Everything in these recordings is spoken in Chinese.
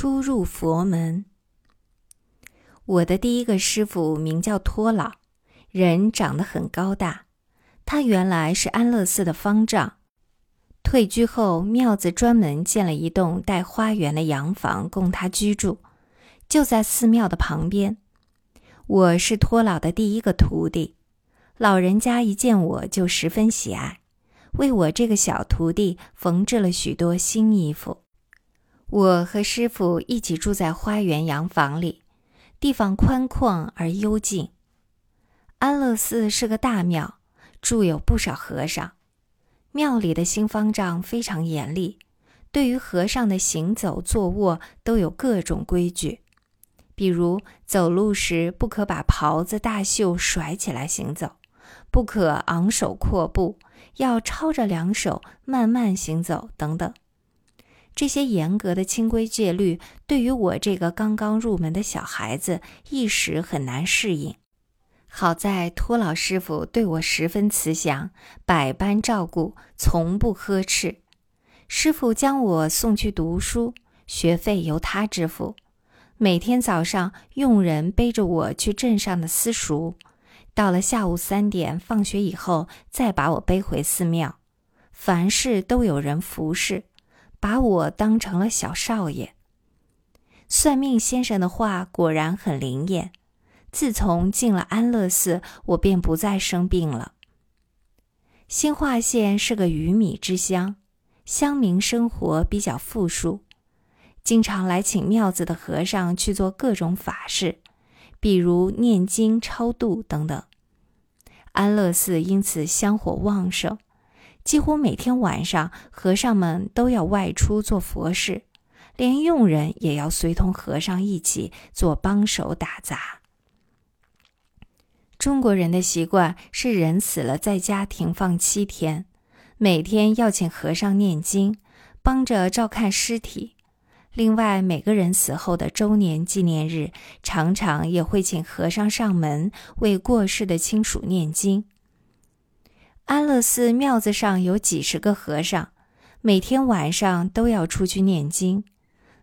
初入佛门。我的第一个师傅名叫托老，人长得很高大。他原来是安乐寺的方丈，退居后，庙子专门建了一栋带花园的洋房供他居住，就在寺庙的旁边。我是托老的第一个徒弟，老人家一见我就十分喜爱，为我这个小徒弟缝制了许多新衣服。我和师傅一起住在花园洋房里，地方宽旷而幽静。安乐寺是个大庙，住有不少和尚。庙里的新方丈非常严厉，对于和尚的行走、坐卧都有各种规矩。比如走路时不可把袍子、大袖甩起来行走，不可昂首阔步，要抄着两手慢慢行走，等等。这些严格的清规戒律，对于我这个刚刚入门的小孩子，一时很难适应。好在托老师傅对我十分慈祥，百般照顾，从不呵斥。师傅将我送去读书，学费由他支付。每天早上，佣人背着我去镇上的私塾，到了下午三点放学以后，再把我背回寺庙。凡事都有人服侍。把我当成了小少爷。算命先生的话果然很灵验。自从进了安乐寺，我便不再生病了。新化县是个鱼米之乡，乡民生活比较富庶，经常来请庙子的和尚去做各种法事，比如念经、超度等等。安乐寺因此香火旺盛。几乎每天晚上，和尚们都要外出做佛事，连佣人也要随同和尚一起做帮手打杂。中国人的习惯是，人死了在家停放七天，每天要请和尚念经，帮着照看尸体。另外，每个人死后的周年纪念日，常常也会请和尚上门为过世的亲属念经。安乐寺庙子上有几十个和尚，每天晚上都要出去念经。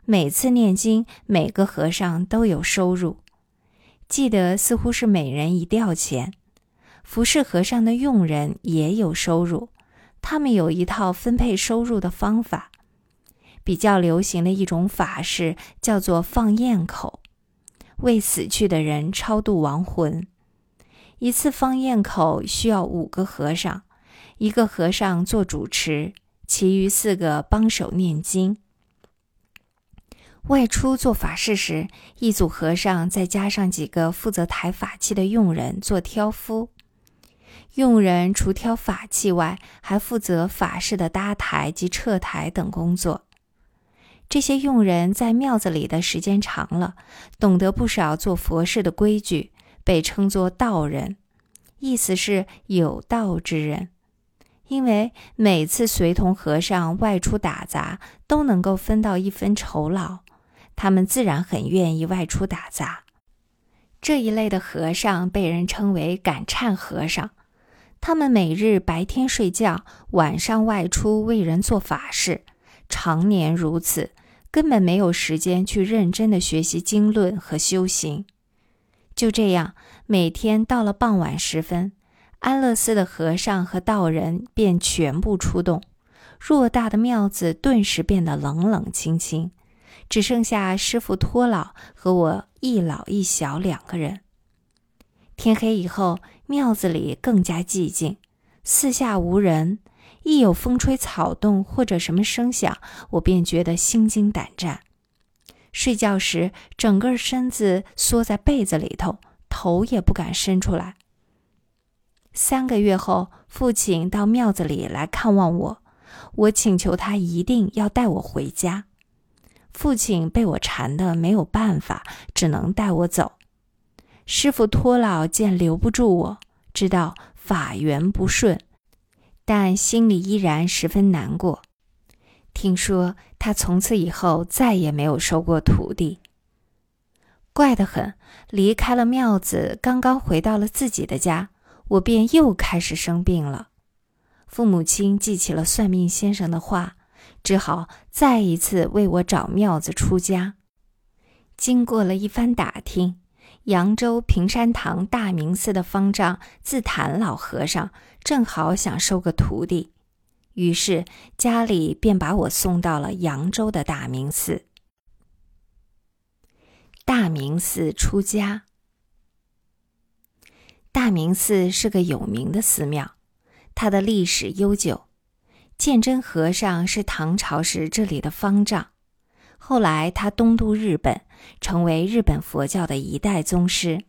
每次念经，每个和尚都有收入。记得似乎是每人一吊钱。服侍和尚的佣人也有收入，他们有一套分配收入的方法。比较流行的一种法事叫做放焰口，为死去的人超度亡魂。一次方宴口需要五个和尚，一个和尚做主持，其余四个帮手念经。外出做法事时，一组和尚再加上几个负责抬法器的佣人做挑夫。佣人除挑法器外，还负责法事的搭台及撤台等工作。这些佣人在庙子里的时间长了，懂得不少做佛事的规矩。被称作道人，意思是有道之人。因为每次随同和尚外出打杂，都能够分到一分酬劳，他们自然很愿意外出打杂。这一类的和尚被人称为赶忏和尚。他们每日白天睡觉，晚上外出为人做法事，常年如此，根本没有时间去认真的学习经论和修行。就这样，每天到了傍晚时分，安乐寺的和尚和道人便全部出动，偌大的庙子顿时变得冷冷清清，只剩下师傅托老和我一老一小两个人。天黑以后，庙子里更加寂静，四下无人，一有风吹草动或者什么声响，我便觉得心惊胆战。睡觉时，整个身子缩在被子里头，头也不敢伸出来。三个月后，父亲到庙子里来看望我，我请求他一定要带我回家。父亲被我缠得没有办法，只能带我走。师傅托老见留不住我，知道法缘不顺，但心里依然十分难过。听说他从此以后再也没有收过徒弟。怪得很，离开了庙子，刚刚回到了自己的家，我便又开始生病了。父母亲记起了算命先生的话，只好再一次为我找庙子出家。经过了一番打听，扬州平山堂大明寺的方丈自坛老和尚正好想收个徒弟，于是家里便把我送到了扬州的大明寺。大明寺出家。大明寺是个有名的寺庙，它的历史悠久。鉴真和尚是唐朝时这里的方丈，后来他东渡日本，成为日本佛教的一代宗师。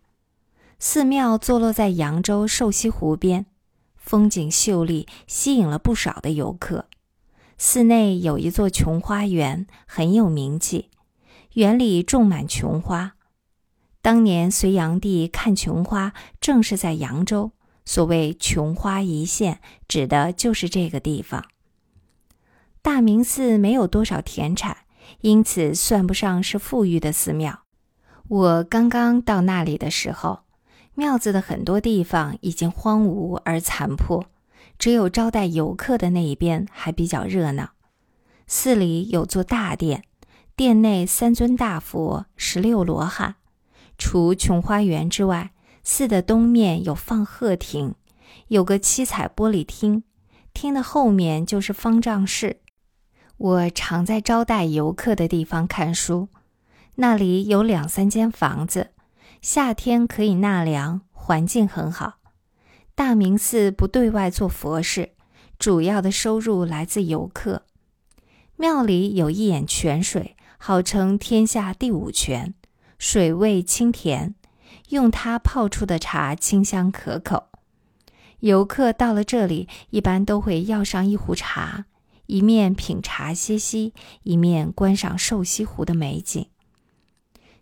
寺庙坐落在扬州瘦西湖边，风景秀丽，吸引了不少的游客。寺内有一座琼花园，很有名气，园里种满琼花。当年隋炀帝看琼花，正是在扬州。所谓“琼花一现”，指的就是这个地方。大明寺没有多少田产，因此算不上是富裕的寺庙。我刚刚到那里的时候，庙子的很多地方已经荒芜而残破，只有招待游客的那一边还比较热闹。寺里有座大殿，殿内三尊大佛，十六罗汉。除琼花园之外，寺的东面有放鹤亭，有个七彩玻璃厅，厅的后面就是方丈室。我常在招待游客的地方看书，那里有两三间房子，夏天可以纳凉，环境很好。大明寺不对外做佛事，主要的收入来自游客。庙里有一眼泉水，号称天下第五泉。水味清甜，用它泡出的茶清香可口。游客到了这里，一般都会要上一壶茶，一面品茶歇息，一面观赏瘦西湖的美景。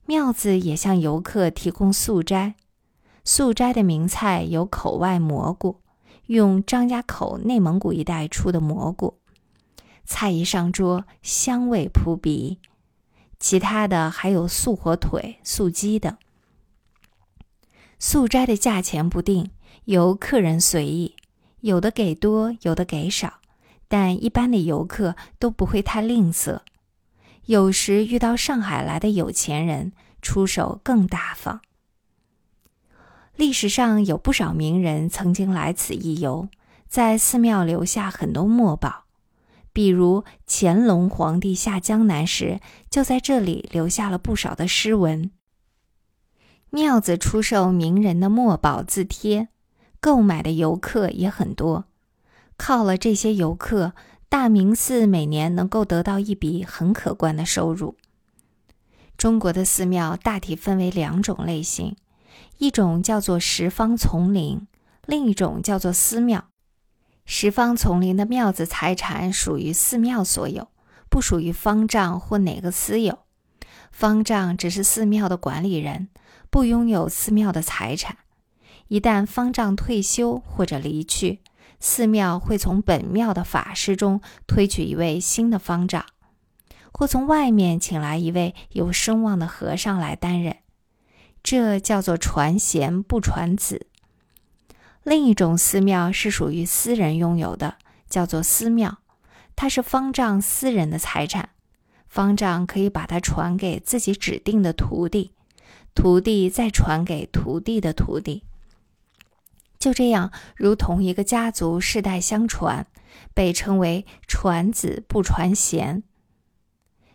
庙子也向游客提供素斋，素斋的名菜有口外蘑菇，用张家口内蒙古一带出的蘑菇，菜一上桌，香味扑鼻。其他的还有素火腿、素鸡等。素斋的价钱不定，由客人随意，有的给多，有的给少，但一般的游客都不会太吝啬。有时遇到上海来的有钱人，出手更大方。历史上有不少名人曾经来此一游，在寺庙留下很多墨宝。比如乾隆皇帝下江南时，就在这里留下了不少的诗文。庙子出售名人的墨宝字帖，购买的游客也很多。靠了这些游客，大明寺每年能够得到一笔很可观的收入。中国的寺庙大体分为两种类型，一种叫做十方丛林，另一种叫做寺庙。十方丛林的庙子财产属于寺庙所有，不属于方丈或哪个私有。方丈只是寺庙的管理人，不拥有寺庙的财产。一旦方丈退休或者离去，寺庙会从本庙的法师中推举一位新的方丈，或从外面请来一位有声望的和尚来担任。这叫做传贤不传子。另一种寺庙是属于私人拥有的，叫做私庙，它是方丈私人的财产，方丈可以把它传给自己指定的徒弟，徒弟再传给徒弟的徒弟，就这样，如同一个家族世代相传，被称为传子不传贤。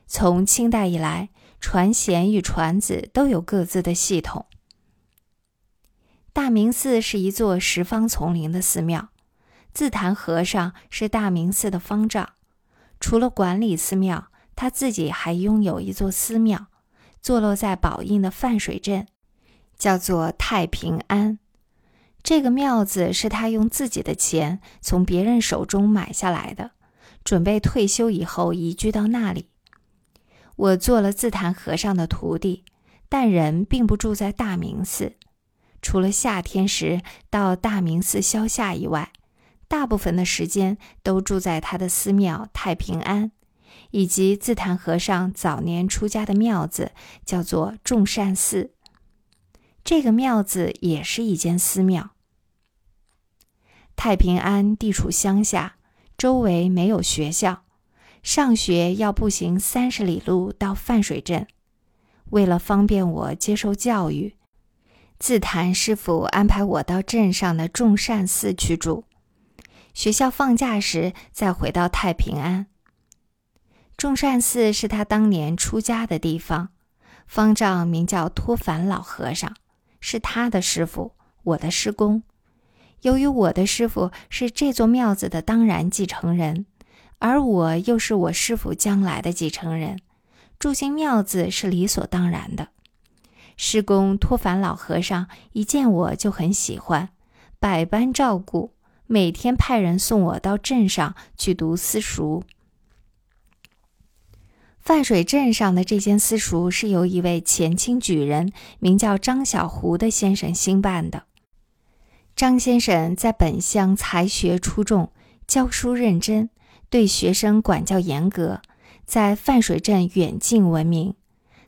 从清代以来，传贤与传子都有各自的系统。大明寺是一座十方丛林的寺庙，自坛和尚是大明寺的方丈。除了管理寺庙，他自己还拥有一座寺庙，坐落在宝应的泛水镇，叫做太平庵。这个庙子是他用自己的钱从别人手中买下来的，准备退休以后移居到那里。我做了自坛和尚的徒弟，但人并不住在大明寺。除了夏天时到大明寺消夏以外，大部分的时间都住在他的寺庙太平庵，以及自坛和尚早年出家的庙子，叫做众善寺。这个庙子也是一间寺庙。太平庵地处乡下，周围没有学校，上学要步行三十里路到泛水镇。为了方便我接受教育，自谈师傅安排我到镇上的众善寺去住，学校放假时再回到太平安。众善寺是他当年出家的地方，方丈名叫托凡老和尚，是他的师傅，我的师公。由于我的师傅是这座庙子的当然继承人，而我又是我师傅将来的继承人。住进庙子是理所当然的。师公托凡老和尚一见我就很喜欢，百般照顾，每天派人送我到镇上去读私塾。泛水镇上的这间私塾是由一位前清举人，名叫张小胡的先生兴办的。张先生在本乡才学出众，教书认真，对学生管教严格。在泛水镇远近闻名，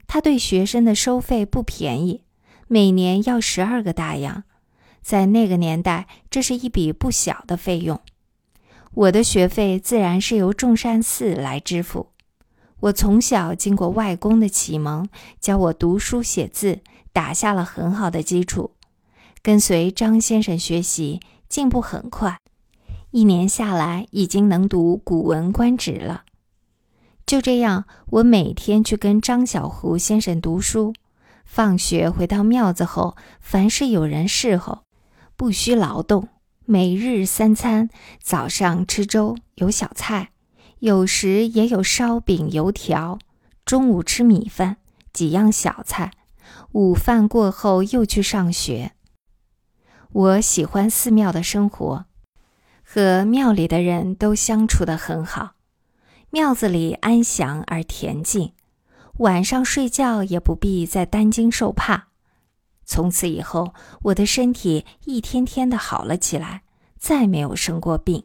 他对学生的收费不便宜，每年要十二个大洋，在那个年代，这是一笔不小的费用。我的学费自然是由众善寺来支付。我从小经过外公的启蒙，教我读书写字，打下了很好的基础。跟随张先生学习，进步很快，一年下来已经能读《古文观止》了。就这样，我每天去跟张小胡先生读书。放学回到庙子后，凡是有人侍候，不需劳动。每日三餐，早上吃粥有小菜，有时也有烧饼油条；中午吃米饭，几样小菜；午饭过后又去上学。我喜欢寺庙的生活，和庙里的人都相处得很好。庙子里安详而恬静，晚上睡觉也不必再担惊受怕。从此以后，我的身体一天天的好了起来，再没有生过病。